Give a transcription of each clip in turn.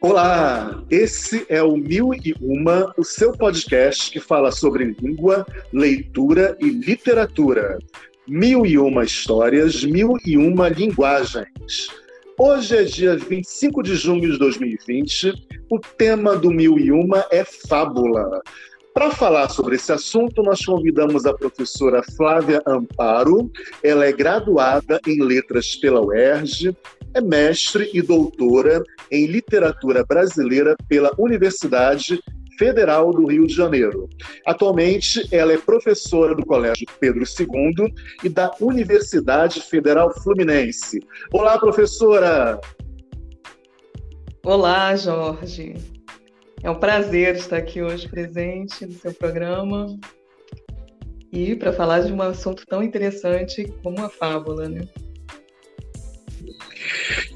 Olá, esse é o Mil e Uma, o seu podcast que fala sobre língua, leitura e literatura. Mil e uma histórias, mil e uma linguagens. Hoje é dia 25 de junho de 2020. O tema do Mil e Uma é fábula. Para falar sobre esse assunto, nós convidamos a professora Flávia Amparo. Ela é graduada em Letras pela UERJ, é mestre e doutora em Literatura Brasileira pela Universidade Federal do Rio de Janeiro. Atualmente, ela é professora do Colégio Pedro II e da Universidade Federal Fluminense. Olá, professora! Olá, Jorge. É um prazer estar aqui hoje presente no seu programa e para falar de um assunto tão interessante como a fábula, né?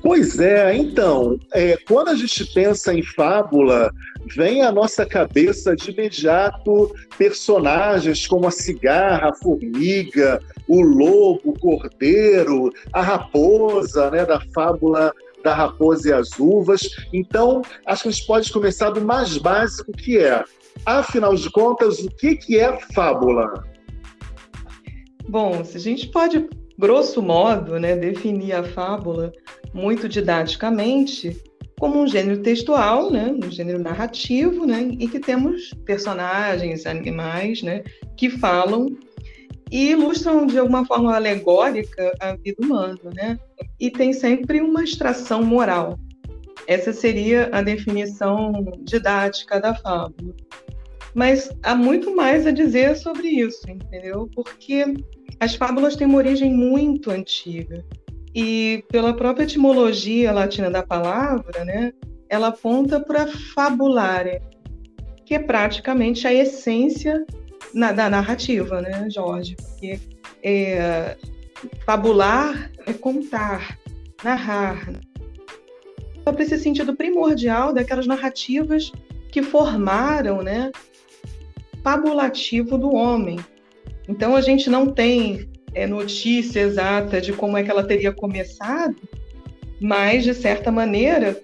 Pois é, então, é, quando a gente pensa em fábula, vem à nossa cabeça de imediato personagens como a cigarra, a formiga, o lobo, o cordeiro, a raposa, né, da fábula da raposa e as uvas. Então, acho que a gente pode começar do mais básico que é, afinal de contas, o que, que é fábula? Bom, se a gente pode grosso modo, né, definir a fábula muito didaticamente como um gênero textual, né, um gênero narrativo, né, e que temos personagens, animais, né, que falam e ilustram de alguma forma alegórica a vida humana, né, e tem sempre uma extração moral. Essa seria a definição didática da fábula. Mas há muito mais a dizer sobre isso, entendeu? Porque as fábulas têm uma origem muito antiga e pela própria etimologia latina da palavra, né, ela aponta para fabulare, que é praticamente a essência na, da narrativa, né, Jorge? Porque é, fabular é contar, narrar. Para esse sentido primordial daquelas narrativas que formaram, né, fabulativo do homem, então a gente não tem é, notícia exata de como é que ela teria começado, mas de certa maneira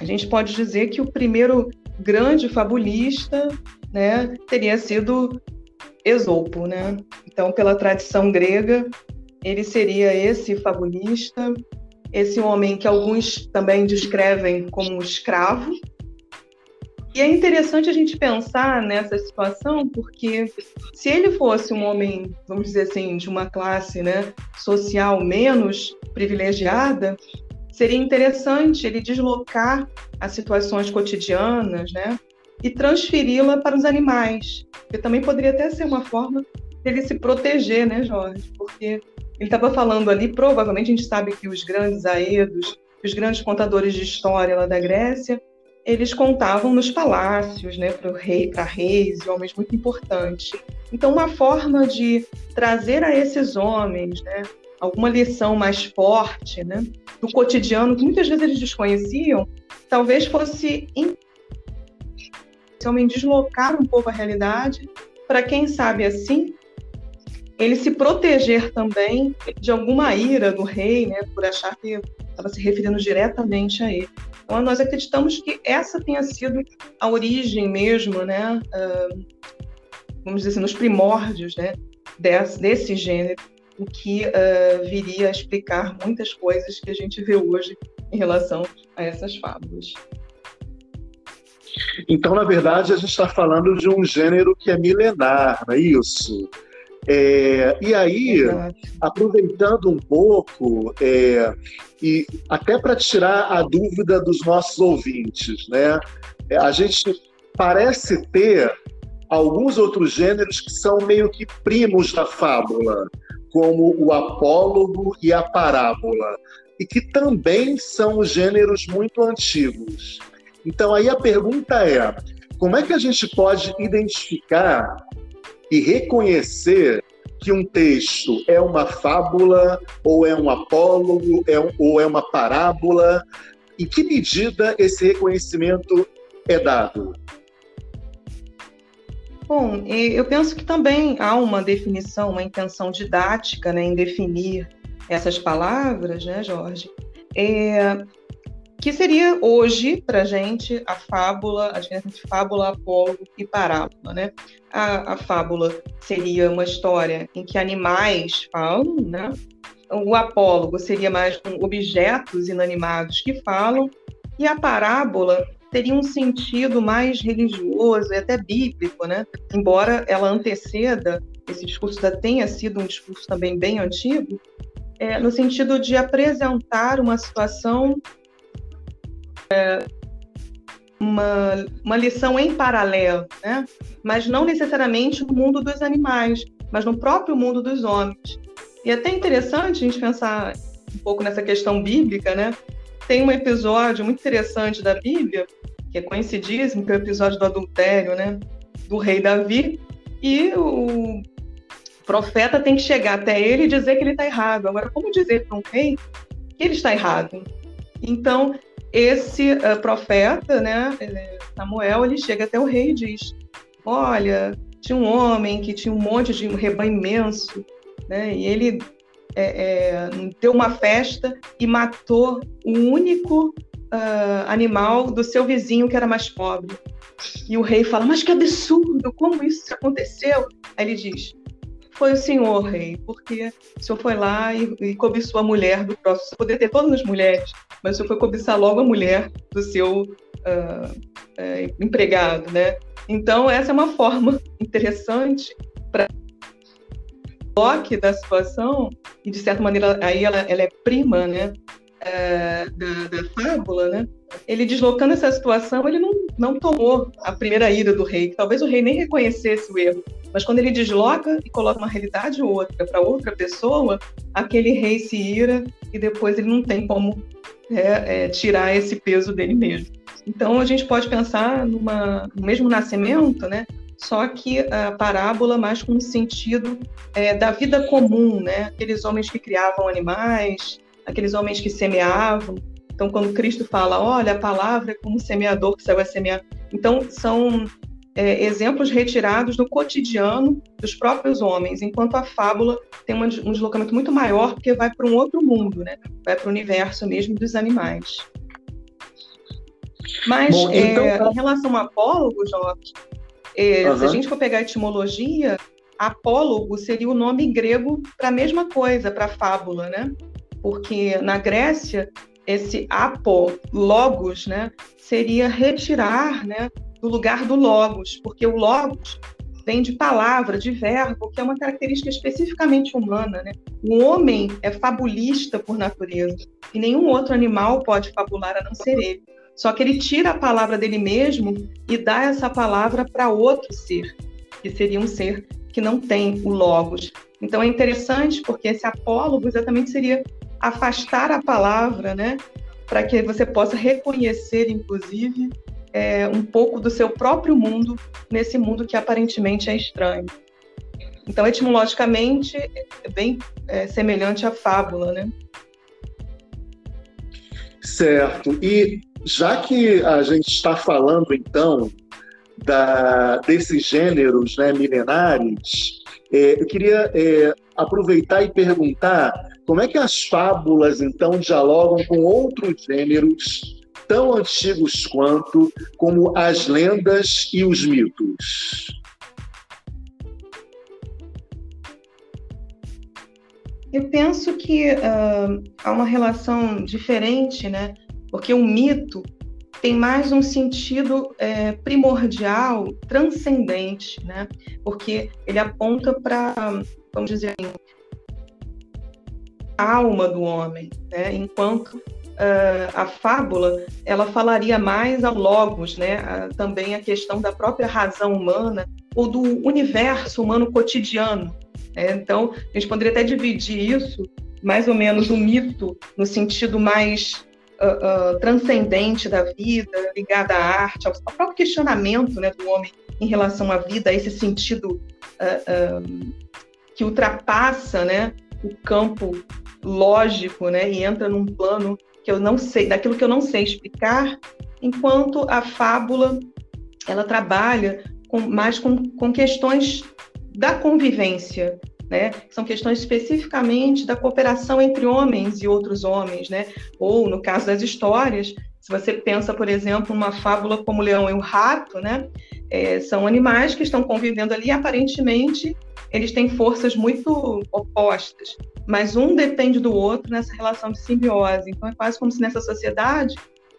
a gente pode dizer que o primeiro grande fabulista, né, teria sido Esopo, né? Então, pela tradição grega, ele seria esse fabulista, esse homem que alguns também descrevem como escravo, e é interessante a gente pensar nessa situação, porque se ele fosse um homem, vamos dizer assim, de uma classe né, social menos privilegiada, seria interessante ele deslocar as situações cotidianas né, e transferi-la para os animais, que também poderia até ser uma forma dele se proteger, né, Jorge? Porque ele estava falando ali, provavelmente a gente sabe que os grandes aedos, os grandes contadores de história lá da Grécia, eles contavam nos palácios, né, para rei, para reis e homens muito importantes. Então, uma forma de trazer a esses homens, né, alguma lição mais forte, né, do cotidiano que muitas vezes eles desconheciam, talvez fosse esse homem deslocar um pouco a realidade para quem sabe assim ele se proteger também de alguma ira do rei, né, por achar que estava se referindo diretamente a ele. Então, nós acreditamos que essa tenha sido a origem mesmo, né, uh, vamos dizer assim, nos primórdios né, desse, desse gênero, o que uh, viria a explicar muitas coisas que a gente vê hoje em relação a essas fábulas. Então, na verdade, a gente está falando de um gênero que é milenar, não é isso? É, e aí, aproveitando um pouco, é, e até para tirar a dúvida dos nossos ouvintes, né? É, a gente parece ter alguns outros gêneros que são meio que primos da fábula, como o apólogo e a parábola, e que também são gêneros muito antigos. Então aí a pergunta é: como é que a gente pode identificar e reconhecer que um texto é uma fábula, ou é um apólogo, é um, ou é uma parábola? Em que medida esse reconhecimento é dado? Bom, eu penso que também há uma definição, uma intenção didática né, em definir essas palavras, né, Jorge? É, que seria hoje para gente a fábula, a diferença entre fábula, apólogo e parábola, né? A, a, fábula seria uma história em que animais falam, né? O apólogo seria mais com objetos inanimados que falam, e a parábola teria um sentido mais religioso e até bíblico, né? Embora ela anteceda, esse discurso já tenha sido um discurso também bem antigo, é, no sentido de apresentar uma situação, é, uma, uma lição em paralelo, né? Mas não necessariamente no mundo dos animais, mas no próprio mundo dos homens. E é até interessante a gente pensar um pouco nessa questão bíblica, né? Tem um episódio muito interessante da Bíblia que é conhecidíssimo, que é o episódio do adultério, né? Do rei Davi. E o profeta tem que chegar até ele e dizer que ele está errado. Agora, como dizer para um rei que ele está errado? Então, esse uh, profeta, né, Samuel, ele chega até o rei e diz: Olha, tinha um homem que tinha um monte de um rebanho imenso, né, e ele é, é, deu uma festa e matou o único uh, animal do seu vizinho que era mais pobre. E o rei fala: Mas que absurdo! Como isso aconteceu? Aí ele diz: Foi o senhor, rei, porque o senhor foi lá e, e cobiçou a mulher do próximo. Você poderia ter todas as mulheres, mas o senhor foi cobiçar logo a mulher do seu uh, uh, empregado, né? Então, essa é uma forma interessante para toque da situação e de certa maneira aí ela, ela é prima, né, é, da, da, fábula, né? Ele deslocando essa situação, ele não, não tomou a primeira ira do rei, talvez o rei nem reconhecesse o erro, mas quando ele desloca e coloca uma realidade ou outra para outra pessoa, aquele rei se ira e depois ele não tem como é, é, tirar esse peso dele mesmo. Então a gente pode pensar numa, no mesmo nascimento, né? Só que a parábola mais com o sentido é, da vida comum, né? Aqueles homens que criavam animais, aqueles homens que semeavam. Então, quando Cristo fala, olha, a palavra é como um semeador que saiu a semear. Então, são é, exemplos retirados do cotidiano dos próprios homens, enquanto a fábula tem um deslocamento muito maior, porque vai para um outro mundo, né? vai para o universo mesmo dos animais. Mas, Bom, então... é, em relação ao apólogo, Jorge, é, uhum. se a gente for pegar a etimologia, apólogo seria o nome grego para a mesma coisa, para fábula, né? porque na Grécia esse apo logos, né, seria retirar, né, do lugar do logos, porque o logos vem de palavra, de verbo, que é uma característica especificamente humana, né? O homem é fabulista por natureza e nenhum outro animal pode fabular a não ser ele. Só que ele tira a palavra dele mesmo e dá essa palavra para outro ser, que seria um ser que não tem o logos. Então é interessante porque esse apólogo exatamente seria afastar a palavra, né? Para que você possa reconhecer, inclusive, é, um pouco do seu próprio mundo nesse mundo que aparentemente é estranho. Então, etimologicamente, é bem é, semelhante à fábula, né? Certo. E já que a gente está falando, então, da, desses gêneros né, milenares, é, eu queria é, aproveitar e perguntar como é que as fábulas, então, dialogam com outros gêneros tão antigos quanto, como as lendas e os mitos? Eu penso que uh, há uma relação diferente, né? Porque o mito tem mais um sentido é, primordial, transcendente, né? Porque ele aponta para, vamos dizer assim, alma do homem, né? enquanto uh, a fábula ela falaria mais ao logos, né? A, também a questão da própria razão humana ou do universo humano cotidiano. Né? Então, a gente poderia até dividir isso, mais ou menos, o mito no sentido mais uh, uh, transcendente da vida, ligada à arte, ao, ao, próprio questionamento né, do homem em relação à vida, esse sentido que ultrapassa né, o campo lógico, né, e entra num plano que eu não sei, daquilo que eu não sei explicar, enquanto a fábula ela trabalha com, mais com, com questões da convivência, né? São questões especificamente da cooperação entre homens e outros homens, né? Ou no caso das histórias, Se você pensa, por exemplo, uma fábula como o leão e o rato, né? É, são animais que estão convivendo ali, aparentemente eles têm forças muito opostas, mas um depende do outro nessa relação de simbiose. Então é quase como se nessa sociedade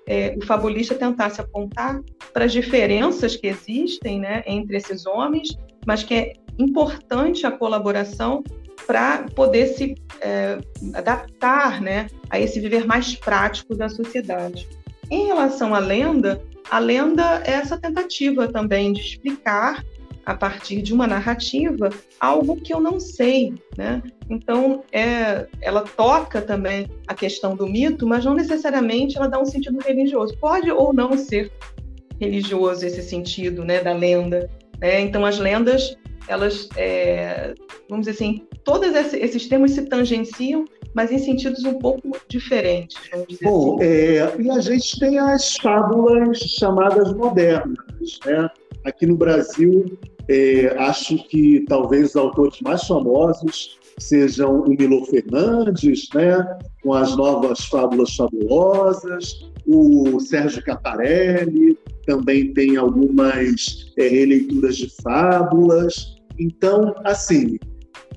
é, o fabulista tentasse apontar para as diferenças que existem né, entre esses homens, mas que é importante a colaboração para poder se é, adaptar né, a esse viver mais prático da sociedade. Em relação à lenda, a lenda é essa tentativa também de explicar a partir de uma narrativa algo que eu não sei, né? Então, é, ela toca também a questão do mito, mas não necessariamente ela dá um sentido religioso. Pode ou não ser religioso esse sentido, né, da lenda. Né? Então, as lendas, elas, é, vamos dizer assim, todos esses termos se tangenciam, mas em sentidos um pouco diferentes. Bom, assim. é, e a gente tem as fábulas chamadas modernas, né? Aqui no Brasil, é, acho que talvez os autores mais famosos sejam o Milo Fernandes, né, com as novas fábulas fabulosas, o Sérgio Caparelli também tem algumas é, releituras de fábulas. Então, assim,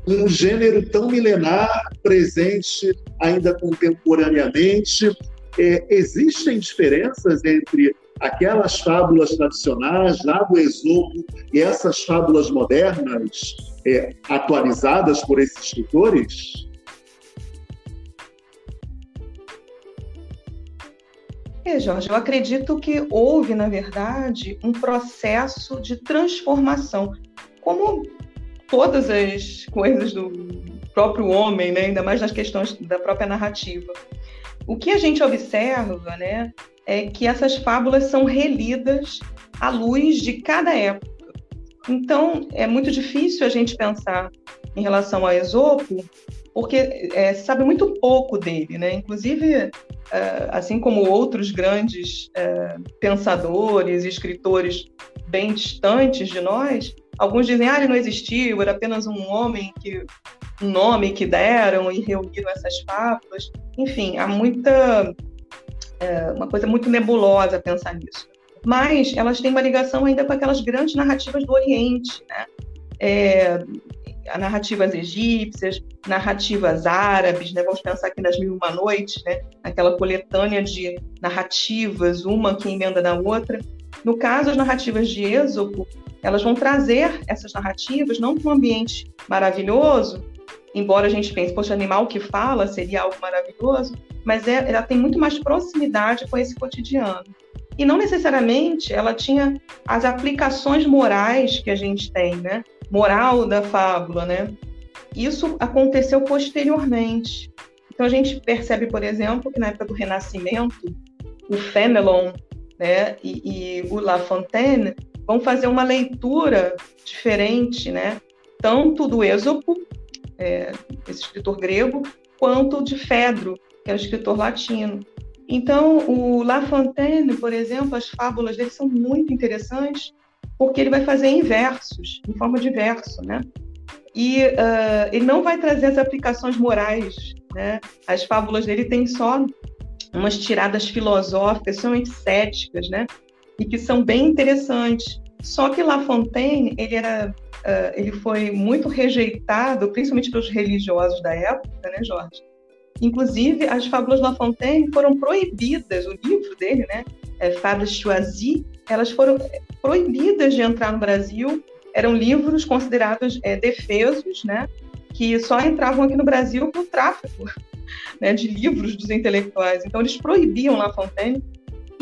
um gênero tão milenar, presente ainda contemporaneamente, é, existem diferenças entre aquelas fábulas tradicionais lá do Esopo e essas fábulas modernas é, atualizadas por esses escritores? É, Jorge, eu acredito que houve, na verdade, um processo de transformação, como todas as coisas do próprio homem, né? ainda mais nas questões da própria narrativa. O que a gente observa, né, é que essas fábulas são relidas à luz de cada época. Então, é muito difícil a gente pensar em relação a Esopo, porque é, sabe muito pouco dele, né? Inclusive, é, assim como outros grandes é, pensadores e escritores bem distantes de nós, alguns dizem, ah, ele não existiu, era apenas um homem que um nome que deram e reuniram essas fábulas. Enfim, há muita é uma coisa muito nebulosa pensar nisso. Mas elas têm uma ligação ainda com aquelas grandes narrativas do Oriente, né? É, narrativas egípcias, narrativas árabes, né? Vamos pensar aqui nas Mil e Uma Noites, né? Aquela coletânea de narrativas, uma que emenda na outra. No caso, as narrativas de Êxopo, elas vão trazer essas narrativas não para um ambiente maravilhoso, embora a gente pense, poxa, animal que fala seria algo maravilhoso, mas é, ela tem muito mais proximidade com esse cotidiano. E não necessariamente ela tinha as aplicações morais que a gente tem, né? Moral da fábula, né? Isso aconteceu posteriormente. Então a gente percebe, por exemplo, que na época do Renascimento, o Fénelon né, e, e o La Fontaine vão fazer uma leitura diferente, né? Tanto do Êxopo, é, esse escritor grego, quanto de Fedro, que é um escritor latino. Então, o La Fontaine, por exemplo, as fábulas dele são muito interessantes, porque ele vai fazer em versos, em forma de verso, né? E uh, ele não vai trazer as aplicações morais, né? As fábulas dele têm só umas tiradas filosóficas, são céticas, né? E que são bem interessantes. Só que La Fontaine, ele era, uh, ele foi muito rejeitado, principalmente pelos religiosos da época, né, Jorge? Inclusive, as fábulas La Fontaine foram proibidas, o livro dele, né, é, Fables Choisy, elas foram proibidas de entrar no Brasil. Eram livros considerados é, defesos, né, que só entravam aqui no Brasil por tráfico né, de livros dos intelectuais. Então, eles proibiam La Fontaine.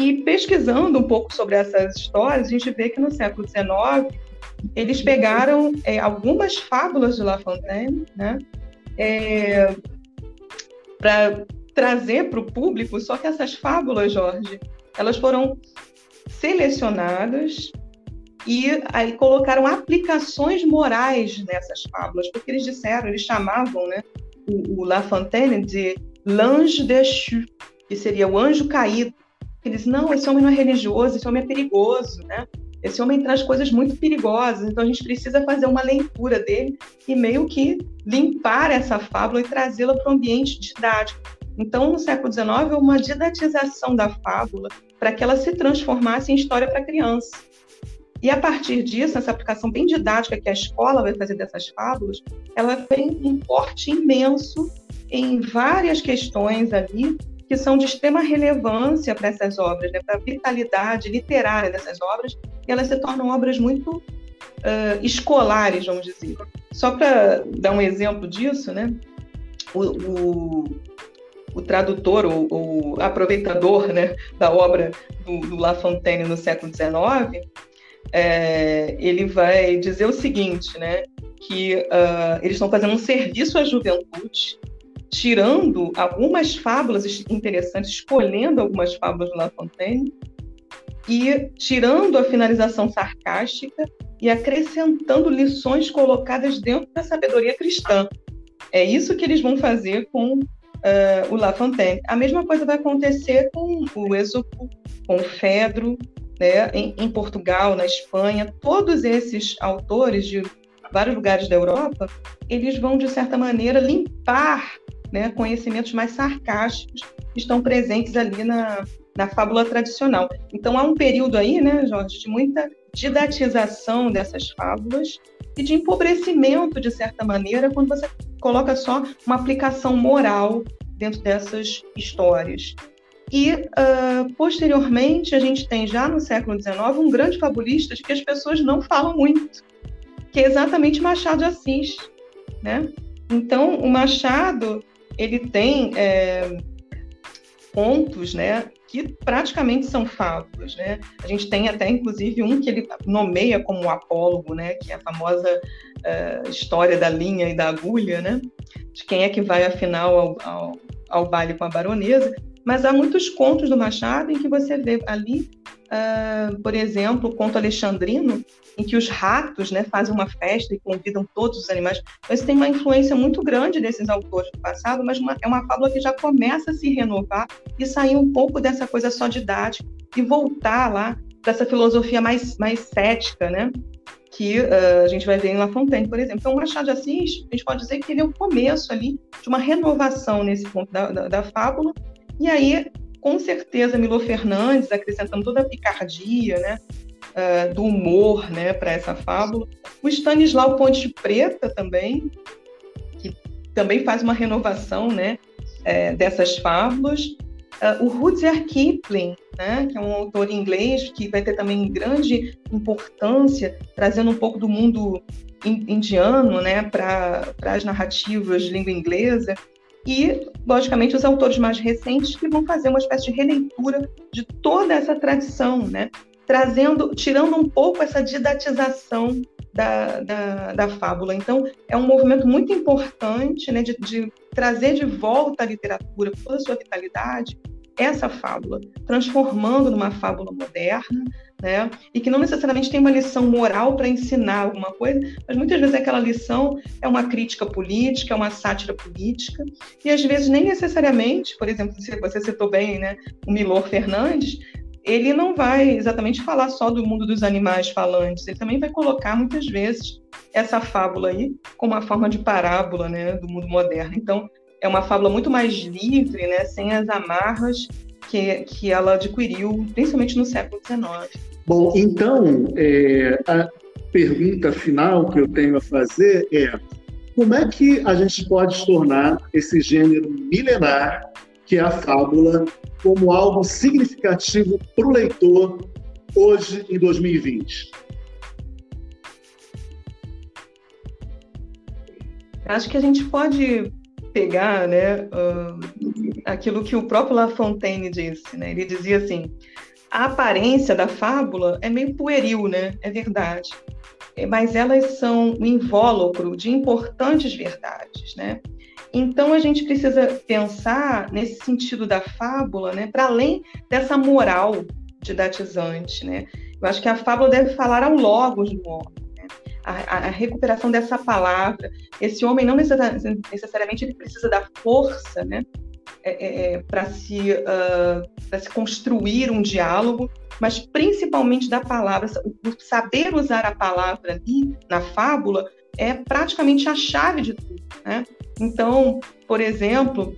E pesquisando um pouco sobre essas histórias, a gente vê que no século XIX eles pegaram é, algumas fábulas de La Fontaine, né, é, para trazer para o público, só que essas fábulas, Jorge, elas foram selecionadas e aí colocaram aplicações morais nessas fábulas, porque eles disseram, eles chamavam né, o, o La Fontaine de l'ange déchu, que seria o anjo caído. Eles, não, esse homem não é religioso, esse homem é perigoso, né? Esse homem traz coisas muito perigosas, então a gente precisa fazer uma leitura dele e meio que limpar essa fábula e trazê-la para o ambiente didático. Então, no século XIX, houve uma didatização da fábula para que ela se transformasse em história para criança. E a partir disso, essa aplicação bem didática que a escola vai fazer dessas fábulas, ela tem um porte imenso em várias questões ali que são de extrema relevância para essas obras, né, para a vitalidade literária dessas obras, e elas se tornam obras muito uh, escolares, vamos dizer. Só para dar um exemplo disso, né, o, o, o tradutor, o, o, aproveitador né, da obra do, do La Fontaine no século XIX, é, ele vai dizer o seguinte, né, que uh, eles estão fazendo um serviço à juventude tirando algumas fábulas interessantes, escolhendo algumas fábulas de La Fontaine e tirando a finalização sarcástica e acrescentando lições colocadas dentro da sabedoria cristã. É isso que eles vão fazer com uh, o La Fontaine. A mesma coisa vai acontecer com o Esopo, com o Fedro, né, em, em Portugal, na Espanha. Todos esses autores de vários lugares da Europa, eles vão, de certa maneira, limpar né, conhecimentos mais sarcásticos que estão presentes ali na, na fábula tradicional. Então há um período aí, né, Jorge, de muita didatização dessas fábulas e de empobrecimento, de certa maneira, quando você coloca só uma aplicação moral dentro dessas histórias. E, uh, posteriormente, a gente tem já no século XIX um grande fabulista de que as pessoas não falam muito, que é exatamente Machado de Assis. Né? Então, o Machado ele tem é, contos, né, que praticamente são fábulas, né? A gente tem até, inclusive, um que ele nomeia como o apólogo, né, que é a famosa uh, história da linha e da agulha, né? De quem é que vai, afinal, ao, ao, ao baile com a baronesa. Mas há muitos contos do Machado em que você vê ali, uh, por exemplo, o conto alexandrino, em que os ratos né, fazem uma festa e convidam todos os animais. Então, isso tem uma influência muito grande desses autores do passado, mas uma, é uma fábula que já começa a se renovar e sair um pouco dessa coisa só didática e voltar lá para essa filosofia mais, mais cética, né? que uh, a gente vai ver em La Fontaine, por exemplo. Então, o Machado de Assis, a gente pode dizer que ele é o começo ali de uma renovação nesse ponto da, da, da fábula, e aí, com certeza, Milo Fernandes, acrescentando toda a picardia, né, uh, do humor né, para essa fábula. O Stanislau Ponte Preta também, que também faz uma renovação né, é, dessas fábulas. Uh, o Rudyard Kipling, né, que é um autor inglês que vai ter também grande importância, trazendo um pouco do mundo indiano né, para as narrativas de língua inglesa. E, logicamente, os autores mais recentes que vão fazer uma espécie de releitura de toda essa tradição, né? trazendo, tirando um pouco essa didatização da, da, da, fábula. Então, é um movimento muito importante né, de, de trazer de volta à literatura, toda a sua vitalidade, essa fábula, transformando numa fábula moderna, né? E que não necessariamente tem uma lição moral para ensinar alguma coisa, mas muitas vezes aquela lição é uma crítica política, é uma sátira política, e às vezes nem necessariamente, por exemplo, você citou bem, né, o Milor Fernandes, ele não vai exatamente falar só do mundo dos animais falantes, ele também vai colocar muitas vezes essa fábula aí como uma forma de parábola, né, do mundo moderno. Então, é uma fábula muito mais livre, né, sem as amarras que, que ela adquiriu, principalmente no século XIX. Bom, então, é, a pergunta final que eu tenho a fazer é como é que a gente pode tornar esse gênero milenar, que é a fábula, como algo significativo para o leitor hoje, em 2020? Acho que a gente pode pegar né, uh, aquilo que o próprio La Fontaine disse. Né? Ele dizia assim: a aparência da fábula é meio pueril, né? é verdade, é, mas elas são um invólucro de importantes verdades. Né? Então a gente precisa pensar nesse sentido da fábula, né, para além dessa moral didatizante, né? Eu acho que a fábula deve falar ao logos do homem? A, a, recuperação dessa palavra. Esse homem não necessariamente ele precisa da força, né, é, é, é para se uh, se construir um diálogo, mas principalmente da palavra, o saber usar a palavra ali na fábula é praticamente a chave de tudo, né? Então, por exemplo,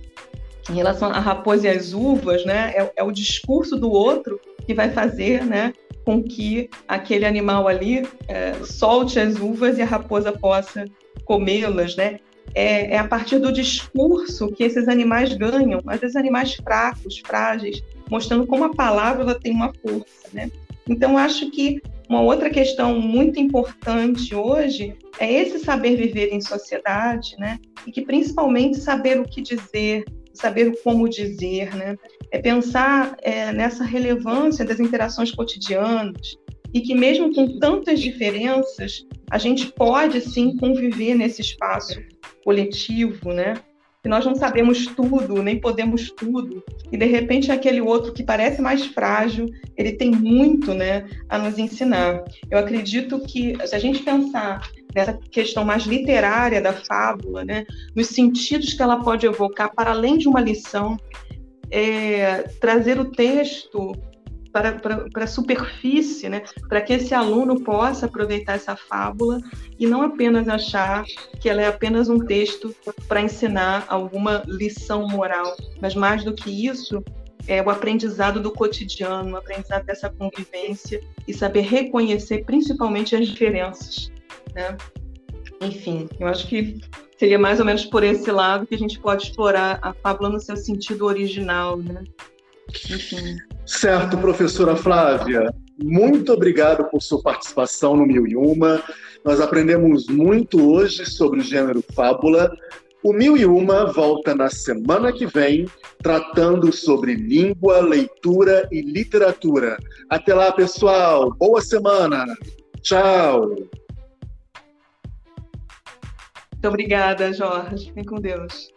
em relação à raposa e às uvas, né, é, é, o discurso do outro que vai fazer, né, com que aquele animal ali é, solte as uvas e a raposa possa comê-las, né? É, é, a partir do discurso que esses animais ganham, às vezes animais fracos, frágeis, mostrando como a palavra ela tem uma força, né? Então acho que uma outra questão muito importante hoje é esse saber viver em sociedade, né? E que principalmente saber o que dizer, saber como dizer, né? É pensar é, nessa relevância das interações cotidianas e que mesmo com tantas diferenças, a gente pode sim conviver nesse espaço coletivo, né? que nós não sabemos tudo, nem podemos tudo, e de repente aquele outro que parece mais frágil, ele tem muito né, a nos ensinar. Eu acredito que, se a gente pensar nessa questão mais literária da fábula, né, nos sentidos que ela pode evocar, para além de uma lição, é, trazer o texto para, para, para a superfície, né? para que esse aluno possa aproveitar essa fábula e não apenas achar que ela é apenas um texto para ensinar alguma lição moral, mas mais do que isso, é o aprendizado do cotidiano, o aprendizado dessa convivência e saber reconhecer principalmente as diferenças. Né? Enfim, eu acho que seria mais ou menos por esse lado que a gente pode explorar a fábula no seu sentido original. Né? Enfim. Certo, professora Flávia. Muito obrigado por sua participação no Mil e Uma. Nós aprendemos muito hoje sobre o gênero fábula. O Mil e Uma volta na semana que vem, tratando sobre língua, leitura e literatura. Até lá, pessoal. Boa semana. Tchau. Muito obrigada, Jorge. Fiquem com Deus.